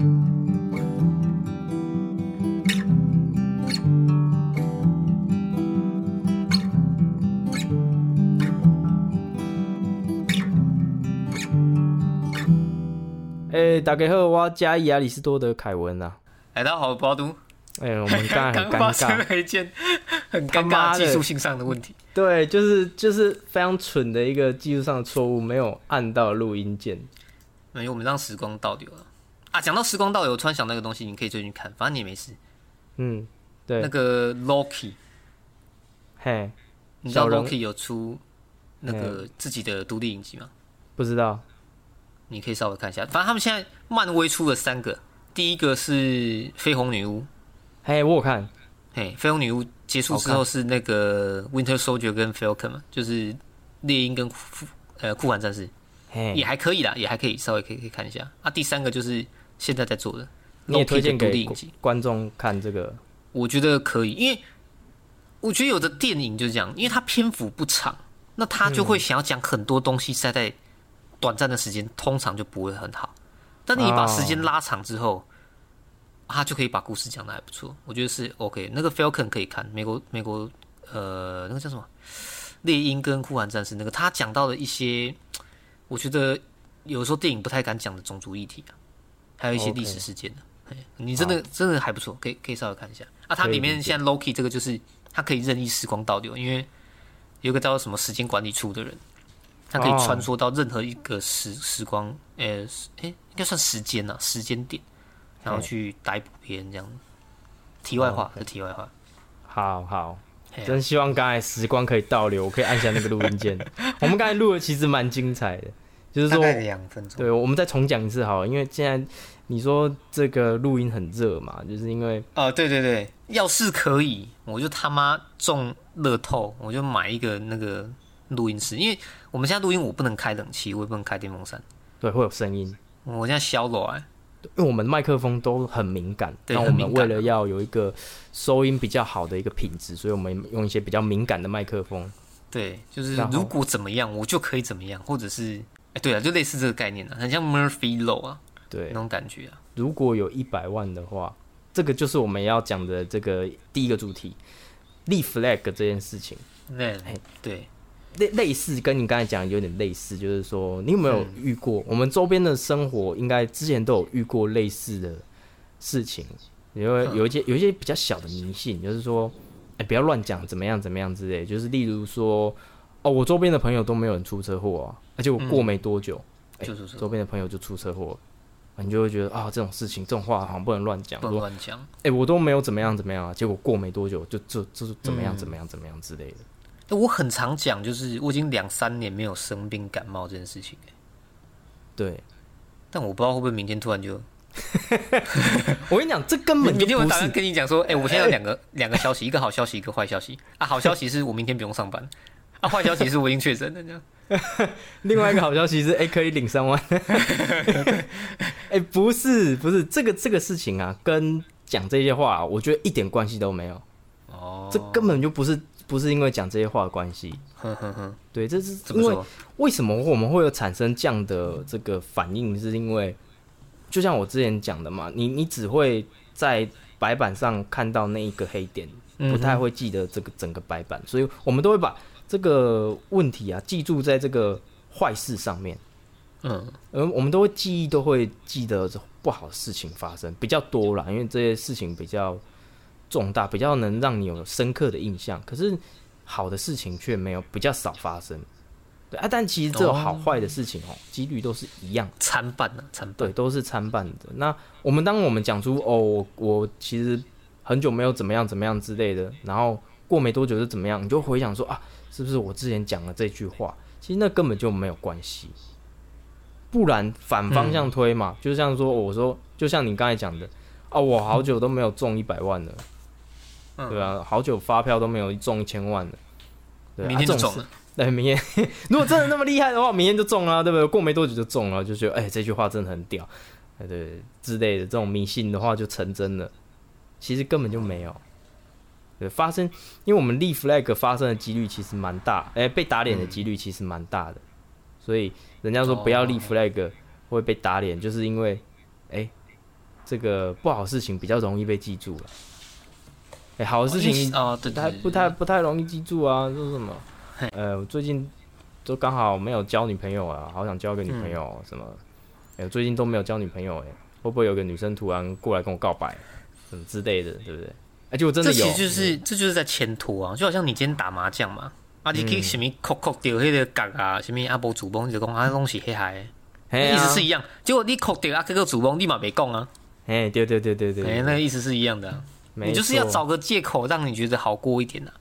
哎，大家好，我加伊亚里士多德凯文啊。哎，大家好，包都。哎，我们刚刚刚发生了一件很尴尬技术性上的问题。对，就是就是非常蠢的一个技术上的错误，没有按到录音键。没有，我们让时光倒流了啊！讲到时光倒流，我突然想那个东西，你可以最近看，反正你也没事。嗯，对。那个 Loki，嘿，你知道 Loki 有出那个自己的独立影集吗？不知道。你可以稍微看一下，反正他们现在漫威出了三个，第一个是绯红女巫，嘿，我有看，嘿，绯红女巫结束之后是那个 Winter Soldier 跟 Falcon 嘛，就是猎鹰跟酷呃酷寒战士，嘿，也还可以啦，也还可以，稍微可以可以看一下。啊，第三个就是现在在做的，你也推荐给观众看这个？我觉得可以，因为我觉得有的电影就是这样，因为它篇幅不长，那他就会想要讲很多东西塞在。短暂的时间通常就不会很好，但你把时间拉长之后，他就可以把故事讲的还不错。我觉得是 OK。那个 Falcon 可以看，美国美国呃那个叫什么猎鹰跟酷寒战士那个，他讲到了一些我觉得有时候电影不太敢讲的种族议题啊，还有一些历史事件的。你真的真的还不错，可以可以稍微看一下啊。它里面现在 Loki 这个就是它可以任意时光倒流，因为有个叫做什么时间管理处的人。他可以穿梭到任何一个时时光，呃，哎，应该算时间呐，时间点，然后去逮捕别人这样。题外话是题外话。好好，真希望刚才时光可以倒流，我可以按下那个录音键。我们刚才录的其实蛮精彩的，就是说两分钟。对，我们再重讲一次好，了，因为现在你说这个录音很热嘛，就是因为哦，对对对，要是可以，我就他妈中乐透，我就买一个那个。录音室，因为我们现在录音，我不能开冷气，我也不能开电风扇，对，会有声音。我现在消了哎，因为我们麦克风都很敏感，那我们为了要有一个收音比较好的一个品质，所以我们用一些比较敏感的麦克风。对，就是如果怎么样，我就可以怎么样，或者是哎，对啊，就类似这个概念啊，很像 Murphy Law 啊，对，那种感觉啊。如果有一百万的话，这个就是我们要讲的这个第一个主题，立 flag 这件事情。对，对。类类似跟你刚才讲有点类似，就是说你有没有遇过？我们周边的生活应该之前都有遇过类似的事情，因为有一些有一些比较小的迷信，就是说，哎，不要乱讲，怎么样怎么样之类。就是例如说，哦，我周边的朋友都没有人出车祸啊，而且我过没多久，哎，周边的朋友就出车祸，你就会觉得啊，这种事情这种话好像不能乱讲，不能乱讲。哎，我都没有怎么样怎么样啊，结果过没多久就就就是怎么样怎么样怎么样之类的。我很常讲，就是我已经两三年没有生病感冒这件事情。对，但我不知道会不会明天突然就。我跟你讲，这根本明天我打算跟你讲说，哎，我现在有 两个两个消息，一个好消息，一个坏消息。啊，好消息是我明天不用上班，啊，坏消息是我已经确诊了这样。另外一个好消息是，哎，可以领三万。哎，不是不是，这个这个事情啊，跟讲这些话，我觉得一点关系都没有。哦，这根本就不是。不是因为讲这些话的关系，对，这是因为为什么我们会有产生这样的这个反应？是因为就像我之前讲的嘛，你你只会在白板上看到那一个黑点，不太会记得这个整个白板，所以我们都会把这个问题啊记住在这个坏事上面，嗯，而我们都会记忆都会记得不好的事情发生比较多啦，因为这些事情比较。重大比较能让你有深刻的印象，可是好的事情却没有比较少发生，对啊，但其实这种好坏的事情哦，几率都是一样参半的，参半。对，都是参半的。那我们当我们讲出哦，我其实很久没有怎么样怎么样之类的，然后过没多久就怎么样，你就回想说啊，是不是我之前讲的这句话，其实那根本就没有关系。不然反方向推嘛，就像说我说，就像你刚才讲的啊，我好久都没有中一百万了。对啊，好久发票都没有中一千万了，对，明天就中了。对，明天 如果真的那么厉害的话，明天就中了，对不对？过没多久就中了，就觉得哎，这句话真的很屌，哎，对之类的这种迷信的话就成真了。其实根本就没有，对，发生，因为我们立 flag 发生的几率其实蛮大，哎，被打脸的几率其实蛮大的，所以人家说不要立 flag 会被打脸，就是因为哎，这个不好事情比较容易被记住了。哎、好的事情哦，对不太不太不太容易记住啊，说什么？呃，我最近都刚好没有交女朋友啊，好想交个女朋友、嗯什么？哎、我最近都没有交女朋友、哎，会不会有个女生突然过来跟我告白，什么之类的，对不对？而且我真的有，这其实就是这就是在牵拖啊，就好像你今天打麻将嘛，啊，你去什么扣扣掉迄个角啊，什么阿波主崩，你就讲啊东西黑海，意思是一样。结果你扣掉啊，这个主崩立马没供啊，哎、对对对对对，哎，那个意思是一样的啊。你就是要找个借口让你觉得好过一点啊。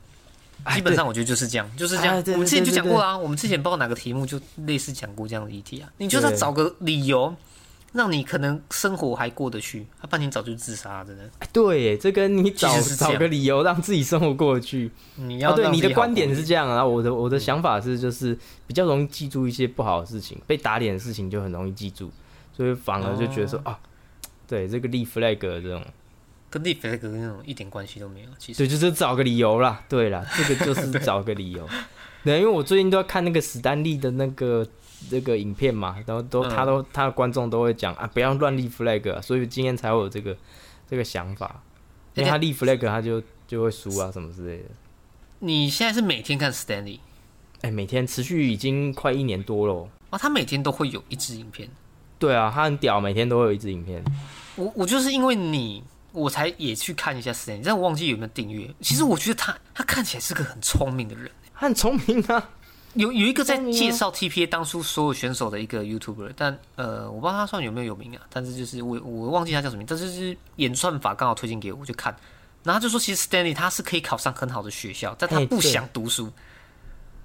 哎基本上我觉得就是这样，就是这样我们之前就讲过啊，我们之前不知道哪个题目就类似讲过这样的议题啊。你就是要找个理由，让你可能生活还过得去，啊，不然你早就自杀，真的。哎对耶，这跟你找找个理由让自己生活过得去。你要哦，对，你的观点是这样啊，我的我的想法是就是比较容易记住一些不好的事情，被打脸的事情就很容易记住，所以反而就觉得说、哦啊，对这个立 flag 这种，跟立 flag 那种一点关系都没有。其实对，就是找个理由啦，对啦，这个就是找个理由。对，因为我最近都要看那个史丹利的那个那个影片嘛，然后都、嗯他都他的观众都会讲啊，不要乱立 flag，、啊、所以今天才会有这个这个想法，因为他立 flag 他就就会输啊什么之类的。你现在是每天看 Stanley 哎、每天持续已经快一年多了哦。啊，他每天都会有一支影片。对啊，他很屌，每天都会有一支影片。我我就是因为你，我才也去看一下 Stanley，但我忘记有没有订阅。其实我觉得他他看起来是个很聪明的人。他很聪明啊，有有一个在介绍 TPA 当初所有选手的一个 YouTuber，但呃，我不知道他算有没有有名啊，但是就是我我忘记他叫什么名，但是就是演算法刚好推荐给我，我就看，然后他就说其实 Stanley 他是可以考上很好的学校，但他不想读书，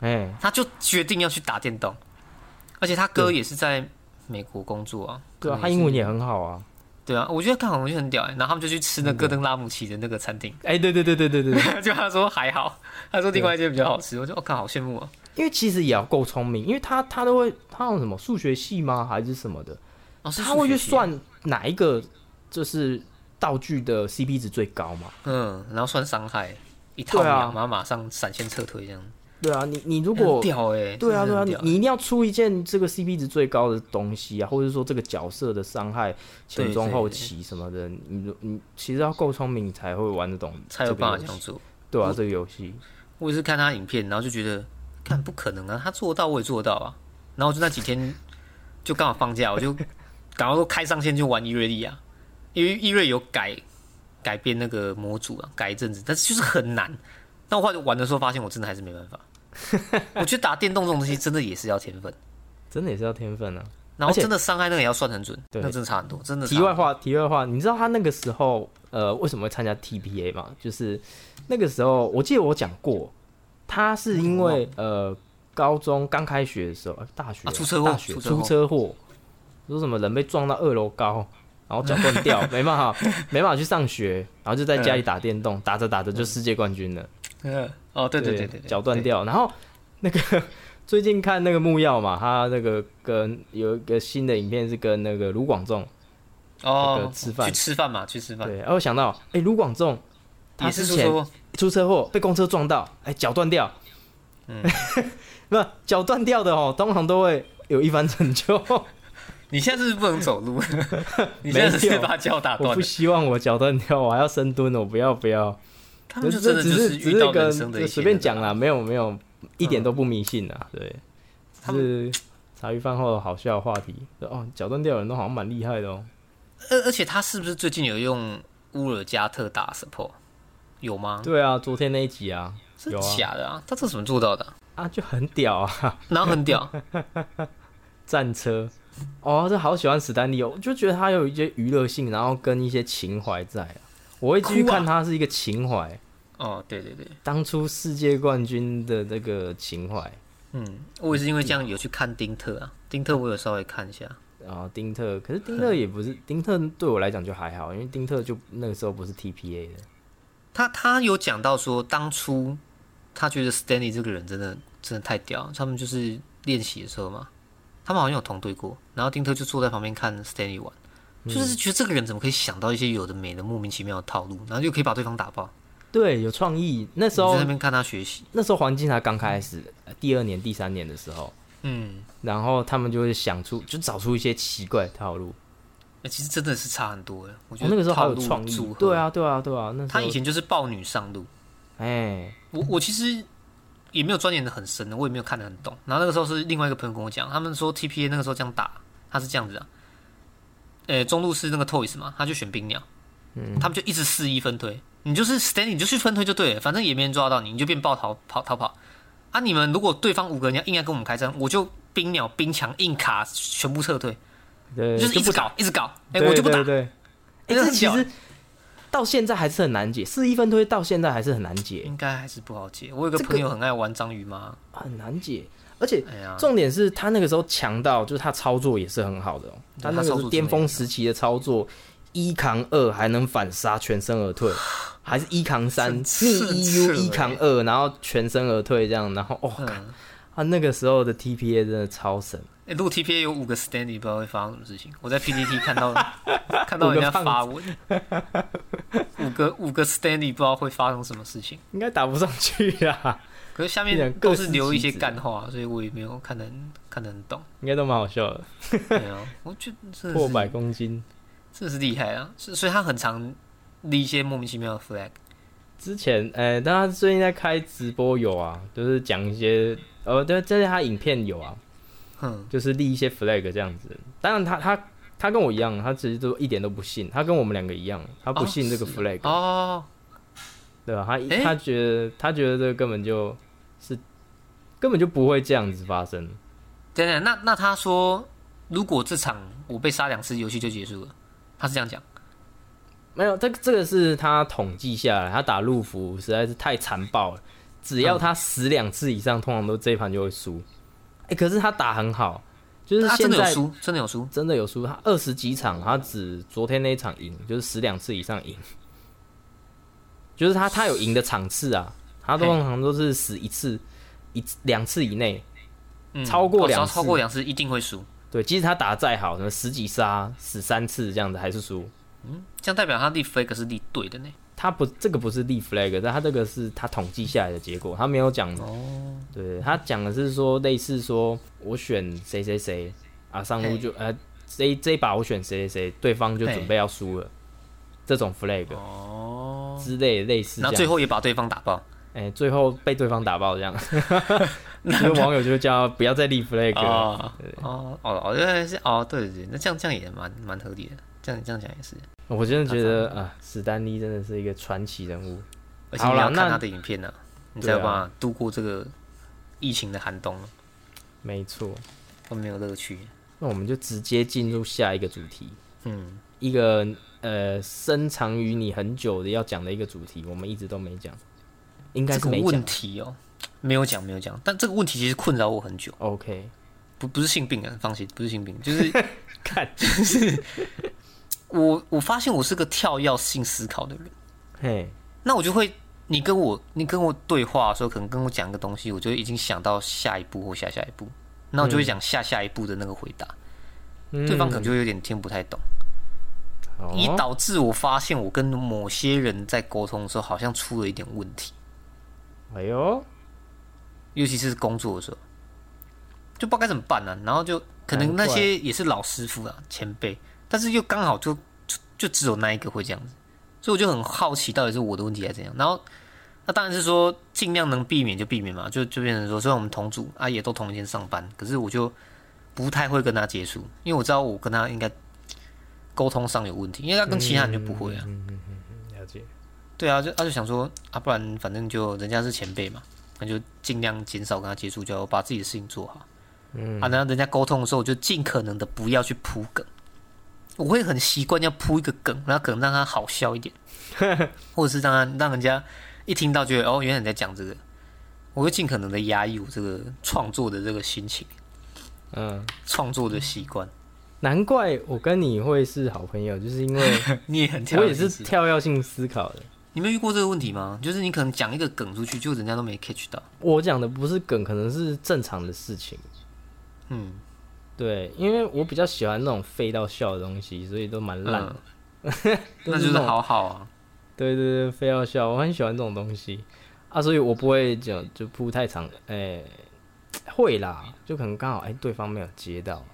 哎、他就决定要去打电动，而且他哥也是在美国工作啊，对啊，他英文也很好啊。对啊，我觉得刚好我就很屌哎、然后他们就去吃那戈登拉姆齐的那个餐厅，哎、对对对对对对，对。就他说还好，他说另外一间比较好吃，我就我靠好羡慕哦。因为其实也要够聪明，因为他他都会他有什么数学系吗？还是什么的？他会去算哪一个就是道具的 CP 值最高嘛？嗯，然后算伤害，一套对啊两，然后马上闪现撤退这样。对啊，你你如很果屌哎、对啊对啊，你你一定要出一件这个 CP 值最高的东西啊，或者说这个角色的伤害前中后期什么的，你你其实要够聪明，你才会玩得懂，才有办法这样。做。对啊，这个游戏。我也是看他影片，然后就觉得，看不可能啊，他做到，我也做到啊。然后就那几天就刚好放假，我就 赶快说开上线就玩伊瑞利亚，因为伊瑞有改改变那个模组啊，改一阵子，但是就是很难。但我后来玩的时候发现，我真的还是没办法。我觉得打电动这种东西真的也是要天分，真的也是要天分啊！然后真的伤害那个也要算很准，对那真的差很多，真的。题外话，题外话，你知道他那个时候呃为什么会参加 TPA 吗？就是那个时候，我记得我讲过，他是因为呃高中刚开学的时候，呃大学、啊出车祸大学出车祸出车祸，说什么人被撞到二楼高，然后脚断掉，没办法没办法去上学，然后就在家里打电动，打着打着就世界冠军了。嗯，哦，对对对对，对脚断。掉。然后那个 最近看那个木曜嘛，他那个跟有一个新的影片是跟那个卢广仲，对哦那个，吃饭去吃饭嘛，去吃饭，对，然后想到，哎、卢广仲他也之前是出车祸。出车祸被公车撞到，哎、脚断掉，嗯 不脚断掉的哦，通常都会有一番成就。你现在是不是不能走路？你现在是把脚打我不。希望我脚断掉，我还要深蹲，我不要不要。他们就这真的就只是只遇到个人生的一些就随便讲。啦，没有没有，一点都不迷信啊，对，他是茶余饭后的好笑的话题。哦，脚断掉的人都好像蛮厉害的哦。而而且他是不是最近有用乌尔加特打 support？有吗？对啊，昨天那一集啊，是有啊假的啊！他这怎么做到的啊？啊就很屌啊，然后很屌，战车。哦，这好喜欢史丹利哦，我就觉得他有一些娱乐性，然后跟一些情怀在啊。我会继续哭啊看他是一个情怀，哦，对对对，当初世界冠军的那个情怀。嗯，我也是因为这样有去看丁特啊，丁特我有稍微看一下，然后丁特，可是丁特也不是丁特，对我来讲就还好，因为丁特就那个时候不是 TPA 的。他他有讲到说，当初他觉得 Stanley 这个人真的真的太屌，他们就是练习的时候嘛，他们好像有同队过，然后丁特就坐在旁边看 Stanley 玩，就是觉得这个人怎么可以想到一些有的没的莫名其妙的套路，然后就可以把对方打爆，对，有创意。那时候在那边看他学习，那时候环境才刚开始，呃第二年、第三年的时候，嗯，然后他们就会想出，就找出一些奇怪的套路。欸其实真的是差很多哎。我觉我、得那个时候好有创意对，啊，对啊，对啊，那他以前就是豹女上路。哎，我我其实也没有钻研的很深的，我也没有看得很懂。然后那个时候是另外一个朋友跟我讲，他们说 TPA 那个时候这样打，他是这样子啊，呃，中路是那个 Toys 嘛，他就选冰鸟，嗯他们就一直肆意分推，你就是 Stand，你就去分推就对了，反正也没人抓到你，你就变爆逃跑逃跑。啊，你们如果对方五个人要硬要跟我们开战，我就冰鸟冰墙硬卡全部撤退，对，就是一直搞一直搞，哎、对我就不打。对，对，哎、这其实到现在还是很难解，四一分推到现在还是很难解，应该还是不好解。我有个朋友很爱玩章鱼妈，很难解。而且重点是他那个时候强到，就是他操作也是很好的哦，他那他操作个巅峰时期的操作，一扛二还能反杀全身而退，还是一扛三逆真 EU 一扛二，然后全身而退这样，然后哦，嗯，他那个时候的 TPA 真的超神，哎、如果 TPA 有五个 standy，不知道会发生什么事情。我在 PPT 看到 看到人家发文，五个五个 standy 不知道会发生什么事情。应该打不上去啊，可是下面都是留一些干话，所以我也没有看得看得很懂。应该都蛮好笑的，对啊，我觉得破百公斤。这是厉害啊！所所以他很常立一些莫名其妙的 flag。之前，呃、但他最近在开直播有啊，就是讲一些，呃，对，这是他影片有啊，哼，就是立一些 flag 这样子。当然他，他他跟我一样，他其实都一点都不信，他跟我们两个一样，他不信这个 flag，、哦，对吧？他诶他觉得他觉得这个根本就是根本就不会这样子发生。等等，那那他说，如果这场我被杀两次，游戏就结束了，他是这样讲。没有，这个这个是他统计下来，他打路服实在是太残暴了，只要他死两次以上，通常都这一盘就会输。哎、可是他打很好，就是他现在真的有输，真的有输。真的有输，他二十几场，他只昨天那一场赢，就是死两次以上赢，就是他他有赢的场次啊，他通常都是死一次一两次以内，嗯超过两次超过两次一定会输。对，即使他打得再好，什么十几杀死三次这样子还是输。嗯这样代表他立 flag 是立对的呢。他不，这个不是立 flag，但他这个是他统计下来的结果，他没有讲。哦，对他讲的是说，类似说我选谁谁谁啊，上路就呃这这一把我选谁谁谁，对方就准备要输了，这种 flag 哦，之类类似这样。然后最后也把对方打爆。哎、最后被对方打爆这样，就是网友就叫不要再立 flag 了。哦哦哦哦，原来是哦，对对对，那这样这样也蛮蛮合理的，这样这样讲也是。我真的觉得啊，史丹利真的是一个传奇人物。而且你要看他的影片呢、你才有对啊。办法度过这个疫情的寒冬，没错，会没有乐趣。那我们就直接进入下一个主题，嗯，一个呃深藏于你很久的要讲的一个主题，我们一直都没讲，应该是没问。题哦，没有讲没有讲，但这个问题其实困扰我很久，OK，不不是性病啊，放心，不是性病，就是 看，我我发现我是个跳跃性思考的人，嘿，那我就会，你跟我你跟我对话的时候，可能跟我讲一个东西，我就已经想到下一步或下下一步，那我就会讲下下一步的那个回答，对方可能就有点听不太懂，哦。以导致我发现我跟某些人在沟通的时候，好像出了一点问题，哎呦，尤其是工作的时候，就不知道该怎么办呢、然后就可能那些也是老师傅啊前辈，但是又刚好就就就只有那一个会这样子，所以我就很好奇到底是我的问题还是怎样。然后那当然是说尽量能避免就避免嘛，就就变成说，虽然我们同组啊也都同一天上班，可是我就不太会跟他接触，因为我知道我跟他应该沟通上有问题，因为他跟其他人就不会啊。了解，对啊，就他就想说啊，不然反正就人家是前辈嘛，那就尽量减少跟他接触，就要把自己的事情做好。嗯啊，然后人家沟通的时候，我就尽可能的不要去铺梗，我会很习惯要铺一个梗，然后可能让他好笑一点，或者是让他让人家一听到觉得哦，原来你在讲这个，我会尽可能的压抑我这个创作的这个心情，嗯，创作的习惯。难怪我跟你会是好朋友，就是因为 你也很跳 我也是跳跃性思考的。你没遇过这个问题吗？就是你可能讲一个梗出去，就人家都没 catch 到。我讲的不是梗，可能是正常的事情。嗯，对，因为我比较喜欢那种废到笑的东西，所以都蛮烂的。嗯 那就是好好啊。对对对，非要笑，我很喜欢这种东西啊，所以我不会讲就铺太长，哎、会啦，就可能刚好哎、对方没有接到，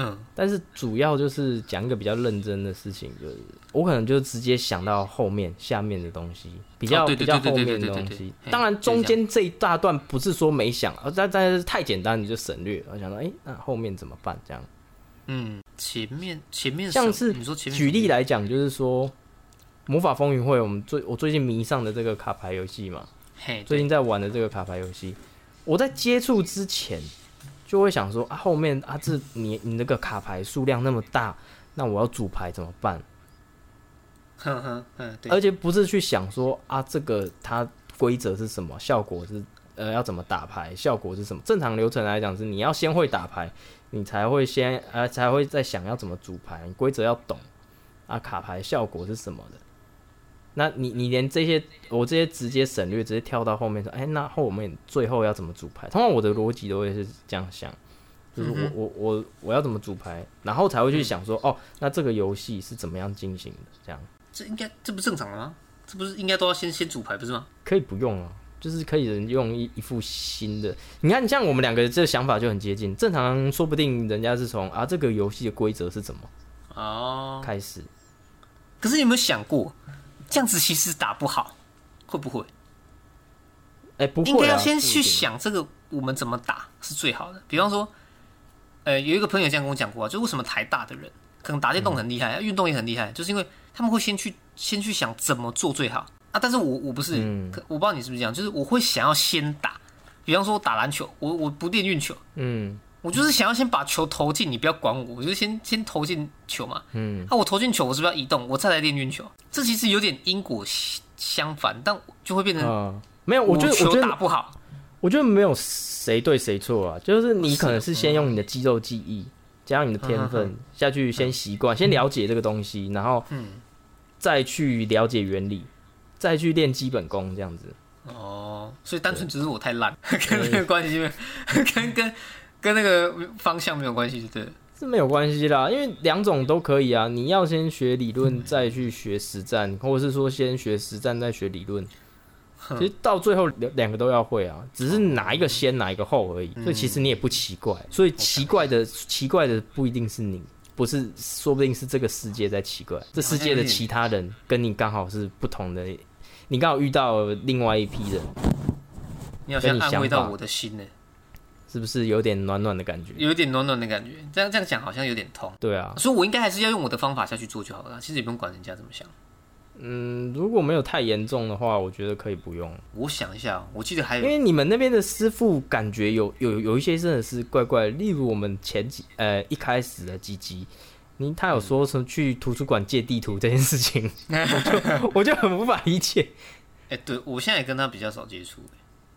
嗯，但是主要就是讲一个比较认真的事情，就是我可能就直接想到后面下面的东西，比较、比较后面的东西。当然中间这一大段不是说没想，而但但是太简单你就省略。我想到，哎、那后面怎么办？这样，嗯，前面前面像是你说前面举例来，来讲，就是说魔法风云会，我们最我最近迷上的这个卡牌游戏嘛，嘿，最近在玩的这个卡牌游戏，我在接触之前就会想说啊，后面啊这你你那个卡牌数量那么大，那我要组牌怎么办？哼哼嗯，对，而且不是去想说啊，这个它规则是什么，效果是呃要怎么打牌，效果是什么？正常流程来讲是你要先会打牌，你才会先呃才会再想要怎么组牌，你规则要懂啊，卡牌效果是什么的。那你你连这些我这些直接省略，直接跳到后面说，哎、那后我们最后要怎么组牌？通常我的逻辑都会是这样想，就是我、嗯我我我要怎么组牌，然后才会去想说，哦，那这个游戏是怎么样进行的？这样。这应该这不正常的吗？这不是应该都要先先组牌不是吗？可以不用啊，就是可以人用一一副新的。你看，像我们两个这个想法就很接近。正常说不定人家是从啊这个游戏的规则是怎么哦，开始，可是你有没有想过，这样子其实打不好，会不会？哎、不会、啊，应该要先去。想这个我们怎么打是最好的。比方说，呃，有一个朋友这样跟我讲过啊，就为什么台大的人可能打电动很厉害，运动也很厉害，就是因为他们会先去先去想怎么做最好啊。但是我我不是，嗯我不知道你是不是这样，就是我会想要先打。比方说我打篮球，我我不练运球，嗯我就是想要先把球投进，你不要管我，我就先先投进球嘛。嗯，啊，我投进球，我是不是要移动，我再来练运球？这其实有点因果相相反，但就会变成啊、没有，我觉得球打不好。我觉得没有谁对谁错啊，就是你可能是先用你的肌肉记忆，加上你的天嗯分下去，先习惯，先了解这个东西，然后嗯再去了解原理，再去练基本功，这样子。哦，所以单纯只是我太烂，跟这个关系没有，跟跟跟那个方向没有关系，对了。是没有关系啦，因为两种都可以啊。你要先学理论，再去学实战，或者是说先学实战再学理论。其实到最后两两个都要会啊，只是哪一个先哪一个后而已。所以其实你也不奇怪。所以奇怪的奇怪的不一定是你，不是，说不定是这个世界在奇怪。这世界的其他人跟你刚好是不同的，你刚好遇到另外一批人，你好像安慰到我的心呢，是不是有点暖暖的感觉？有一点暖暖的感觉。这样这样讲好像有点痛，对啊，所以我应该还是要用我的方法下去做就好了。其实也不用管人家怎么想。嗯，如果没有太严重的话，我觉得可以不用。我想一下，我记得还有因为你们那边的师傅感觉有有有一些真的是怪怪的，例如我们前几呃一开始的几集，你他有说什么去图书馆借地图这件事情，我就我就很无法理解。哎、对我现在也跟他比较少接触。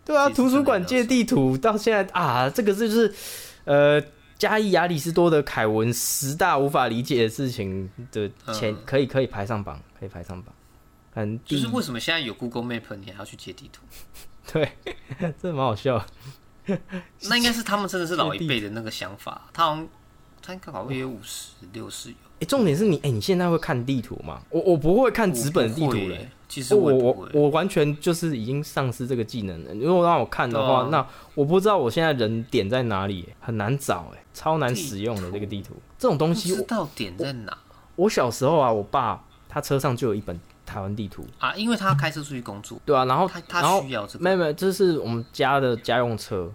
对啊，图书馆借地图到现在啊，这个就是呃加一亚里士多德凯文十大无法理解的事情的前、嗯可以可以排上榜，可以排上榜。很就是为什么现在有 Google Map 你还要去借地图？对，这蛮好笑。那应该是他们真的是老一辈的那个想法。他好像他应该好像也有五十六十有。哎、重点是你，哎、你现在会看地图吗？我我不会看纸本的地图嘞、我不会其实我我。我我完全就是已经丧失这个技能了。如果让我看的话，啊那我不知道我现在人点在哪里、很难找哎、超难使用的这个地图。这种东西，我知道点在哪我小时候啊，我爸他车上就有一本台湾地图，啊？因为他开车出去工作，对啊，然后他他需要这个。没有没有，这是我们家的家用车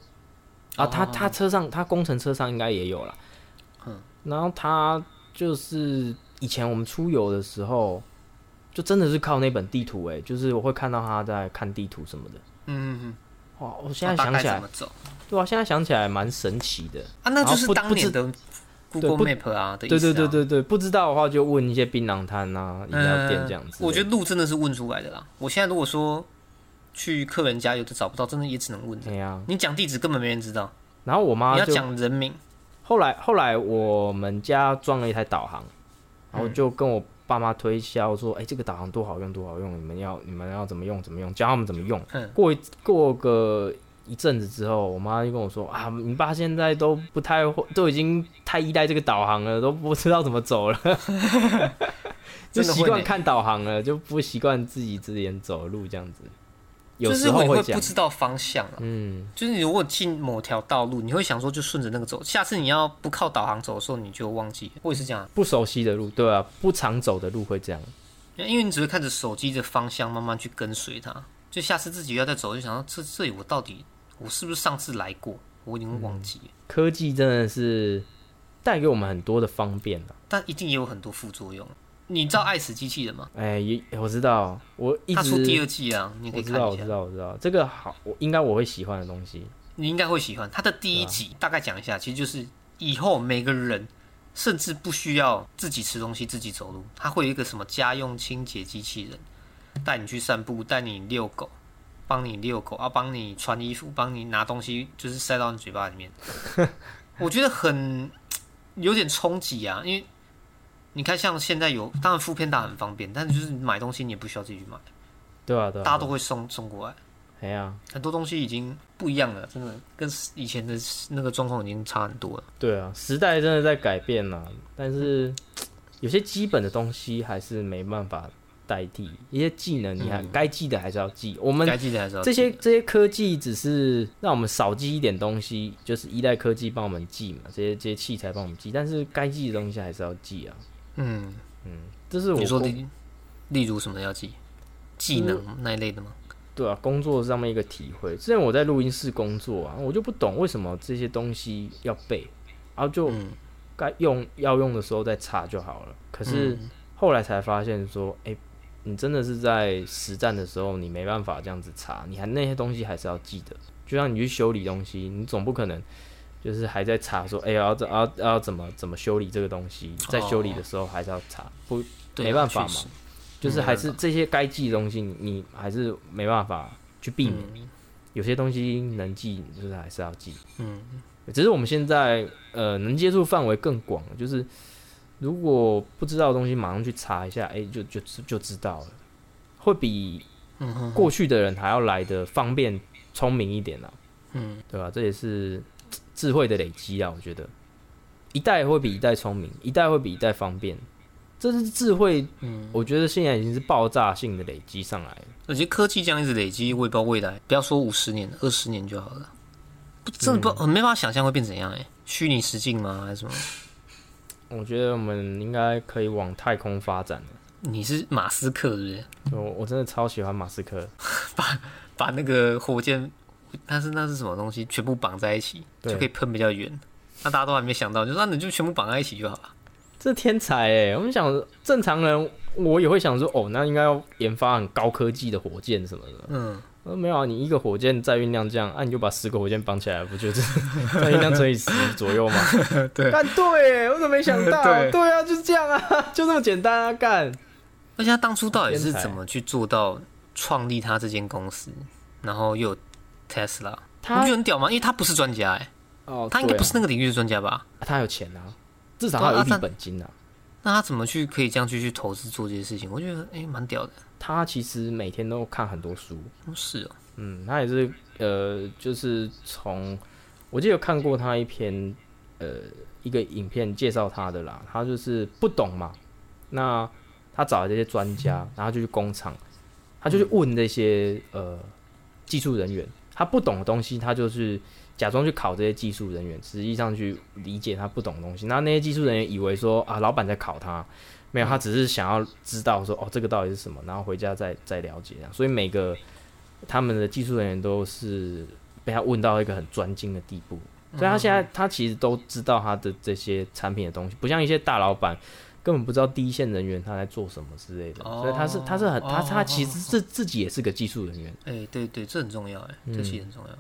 啊，他哦他车上他工程车上应该也有了，嗯，然后他就是以前我们出游的时候，就真的是靠那本地图哎、就是我会看到他在看地图什么的。嗯嗯嗯。哇，我现在想起来，对啊，现在想起来蛮神奇的。啊？那就是不当年的 Google Map 啊的意对思、啊。对对对对，不知道的话就问一些槟榔摊啊、饮料店这样子。我觉得路真的是问出来的啦。我现在如果说去客人家有的找不到，真的也只能问。对呀、你讲地址根本没人知道，然后我妈你要讲人名。后来后来我们家装了一台导航，然后就跟我爸妈推销说：“哎、这个导航多好用，多好用，你们要你们要怎么用怎么用，教他们怎么用。嗯”过一过个一阵子之后，我妈就跟我说：“啊，你爸现在都不太会，都已经太依赖这个导航了，都不知道怎么走了，就习惯看导航了，就不习惯自己之前走路这样子。”有就是时候会会不，知道方向啊。嗯，就是你如果进某条道路，你会想说就顺着那个走，下次你要不靠导航走的时候，你就忘记了。我也是这样啊，不熟悉的路，对啊，不常走的路会这样。因为你只会看着手机的方向慢慢去跟随它，就下次自己要再走，就想到这这里我到底我是不是上次来过？我已经忘记了。科技真的是带给我们很多的方便了。但一定也有很多副作用。你知道《爱死机器人》吗？哎，也我知道，我一他出第二季啊，你可以看一下，我知道，我知道，这个好，我应该我会喜欢的东西。你应该会喜欢。它的第一集大概讲一下，其实就是以后每个人甚至不需要自己吃东西、自己走路，他会有一个什么家用清洁机器人，带你去散步，带你遛狗，帮你遛狗，啊，帮你穿衣服，帮你拿东西，就是塞到你嘴巴里面。我觉得很有点冲击啊，因为你看，像现在有，当然副片大很方便，但是就是买东西你也不需要自己去买，对啊，对啊，大家都会送送过来。哎呀，很多东西已经不一样了，真的跟以前的那个状况已经差很多了。对啊，时代真的在改变了，但是有些基本的东西还是没办法代替，一些技能你还嗯该记的还是要记。我们该记得还是要这些这些科技只是让我们少记一点东西，就是依赖科技帮我们记嘛，这些这些器材帮我们记，但是该记的东西还是要记啊。嗯嗯，这是我你说的例如什么要记技能那一类的吗？对啊，工作上面一个体会。之前我在录音室工作啊，我就不懂为什么这些东西要背，然后就嗯，该用要用的时候再查就好了。可是嗯后来才发现说，哎、你真的是在实战的时候，你没办法这样子查，你还那些东西还是要记得。就像你去修理东西，你总不可能就是还在查说，哎、要怎要要怎么怎么修理这个东西，在修理的时候还是要查，不啊没办法嘛就是还是这些该记的东西，你你还是没办法去避免。嗯。有些东西能记，就是还是要记。嗯，只是我们现在呃能接触范围更广，就是如果不知道的东西，马上去查一下，哎、就就就就知道了，会比过去的人还要来的方便、聪明一点啊，嗯，对吧、这也是嘖智慧的累积啊，我觉得一代会比一代聪明，一代会比一代方便，这是智慧。嗯，我觉得现在已经是爆炸性的累积上来了。而且科技这样一直累积，我也不知道未来，不要说五十年、二十年就好了，不真的不知道，没办法想象会变怎样哎、虚拟实境吗？还是什么？我觉得我们应该可以往太空发展了。你是马斯克是不是？我我真的超喜欢马斯克，把把那个火箭，但是那是什么东西，全部绑在一起，就可以喷比较远。那大家都还没想到，就说那你就全部绑在一起就好了。这天才哎！我们想正常人，我也会想说，哦，那应该要研发很高科技的火箭什么的。嗯，呃，没有啊，你一个火箭载运量这样，啊，你就把十个火箭绑起来，不就是 载运量乘以十左右吗？对干对，我怎么没想到？对对啊，就是这样啊，就这么简单啊，干。而且他当初到底是怎么去做到创立他这间公司，然后又有 Tesla，你他不觉得很屌吗？因为他不是专家哎、哦，他应该不是那个领域的专家吧？啊他有钱啊，至少他有一笔本金啊。那他怎么去可以这样去去投资做这些事情？我觉得哎，蛮、屌的。他其实每天都看很多书，哦是哦，嗯，他也是呃，就是从我记得有看过他一篇呃一个影片介绍他的啦，他就是不懂嘛，那他找了这些专家，然后就去工厂，他就去问那些呃技术人员，他不懂的东西，他就是假装去考这些技术人员，实际上去理解他不懂的东西。那那些技术人员以为说啊，老板在考他，没有，他只是想要知道说哦，这个到底是什么，然后回家再再了解。所以每个他们的技术人员都是被他问到一个很专精的地步，所以他现在他其实都知道他的这些产品的东西，不像一些大老板。根本不知道第一线人员他在做什么之类的，哦所以他是他是很他他哦其实自自己也是个技术人员，哎、对对，这很重要哎，嗯这其实很重要。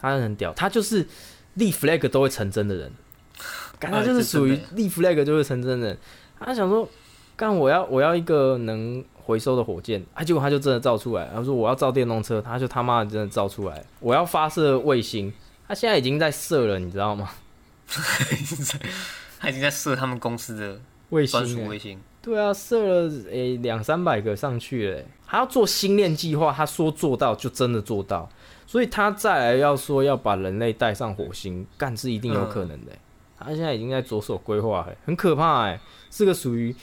他很屌，他就是立 flag 都会成真的人，感他哎就是属于立 flag 就会成真的人。他想说，干我要我要一个能回收的火箭，啊，结果他就真的造出来。他说我要造电动车，他就他妈的真的造出来。我要发射卫星，他现在已经在射了，你知道吗？他已经在设他们公司的卫星专、属卫星，对啊，射了诶两三百个上去了欸，还要做星链计划，他说做到就真的做到，所以他再来要说要把人类带上火星，干是一定有可能的欸、他现在已经在着手规划，哎，很可怕哎，是个属于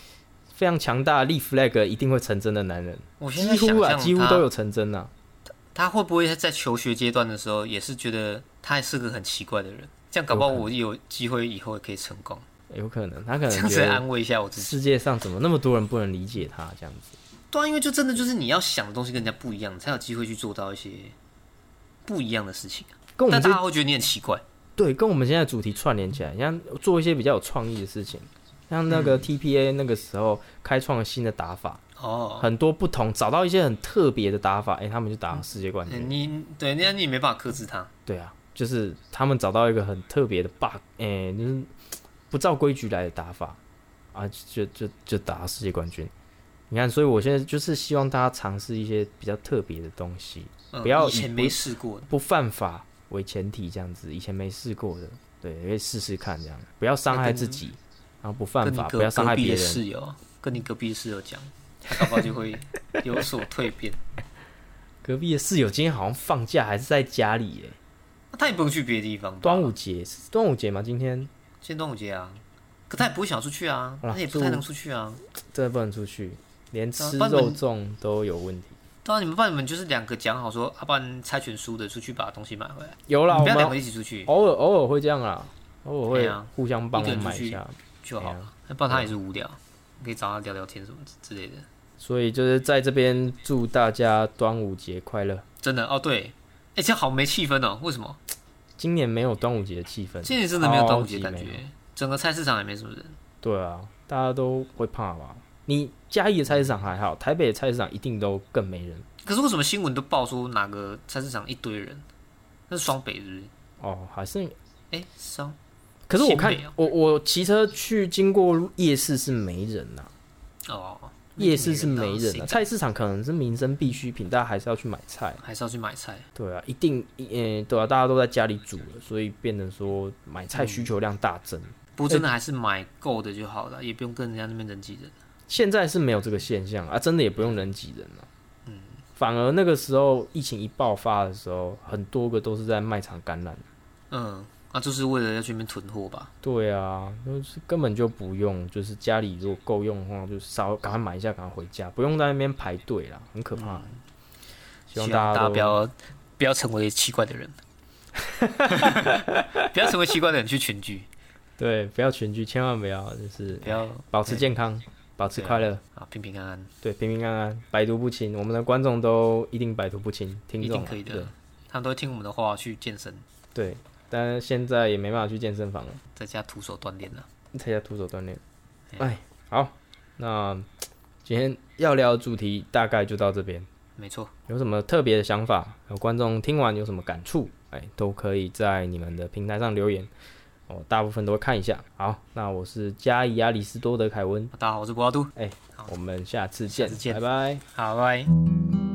非常强大立 flag 一定会成真的男人，我现在几乎啊想几乎都有成真啊。他会不会在求学阶段的时候也是觉得他还是个很奇怪的人？这样搞不好我有机会以后也可以成功。有可能，他可 这样子能觉得安慰一下我自己。世界上怎么那么多人不能理解他这样子？对啊，因为就真的就是你要想的东西跟人家不一样，你才有机会去做到一些不一样的事情啊。跟我们但大家会觉得你很奇怪。对，跟我们现在主题串联起来，像做一些比较有创意的事情，像那嗯个 TPA 那个时候开创了新的打法，哦，很多不同，找到一些很特别的打法，哎、他们就打到世界冠军。嗯你对，那你也没办法克制他。对啊，就是他们找到一个很特别的 bug，哎、就是不照规矩来的打法啊，就就就打世界冠军。你看，所以我现在就是希望大家尝试一些比较特别的东西，嗯、不要以以前没试过的。不犯法为前提，这样子，以前没试过的，对，可以试试看，这样不要伤害自己，然后不犯法，不要伤害隔壁的别人。室友，跟你隔壁的室友讲，他搞不好就会 有所蜕变。隔壁的室友今天好像放假，还是在家里耶。那他也不用去别的地方。端午节是端午节吗？今天今天端午节啊，可他也不会想出去啊，他也不太能出去啊。真的不能出去，连吃肉粽都有问题。当然，你们不然你们就是两个讲好说，要、不然猜拳输的出去把东西买回来，有啦，不要两个一起出去偶尔偶尔会这样啦，偶尔会互相帮忙买一下。啊就好了。那不然他也是无聊，你可以找他聊聊天什么之类的。所以就是在这边祝大家端午节快乐。真的哦，对，哎、这好没气氛哦。为什么？今年没有端午节的气氛，今年真的没有端午节感觉，整个菜市场也没什么人。对啊，大家都会怕吧？你嘉义的菜市场还好，台北的菜市场一定都更没人可是为什么新闻都爆出哪个菜市场一堆人？那是双北是不是？哦。还是，哎、双可是我看我我骑车去经过夜市是没人呐、哦，夜市是没人啊，菜市场可能是民生必需品，大家还是要去买菜。还是要去买菜。对啊，一定，嗯、对啊，大家都在家里煮了，所以变成说买菜需求量大增。不过真的还是买够的就好了，也不用跟人家那边人挤人。现在是没有这个现象啊，真的也不用人挤人了。嗯，反而那个时候疫情一爆发的时候，很多个都是在卖场感染。嗯，那、就是为了要去那边囤货吧。对啊，就是根本就不用，就是家里如果够用的话，就稍赶快买一下，赶快回家，不用在那边排队啦，很可怕。希望希望大大家不要不要成为奇怪的人，不要成为奇怪的人去群聚，对，不要群聚，千万不要，就是不要保持健康，保持快乐，啊平平安安，对，平平安安，百毒不侵。我们的观众都一定百毒不侵，听众啊一定可以的。他们都会听我们的话去健身，对，但是现在也没办法去健身房了，在家徒手锻炼了。在家徒手锻炼。哎哎，好，那今天要聊的主题大概就到这边。没错，有什么特别的想法？有观众听完有什么感触？哎，都可以在你们的平台上留言，我，大部分都会看一下。好，那我是加伊亚里斯多德凯文，大家好，我是博阿都，哎我们下次见，下次见拜拜。好，拜拜。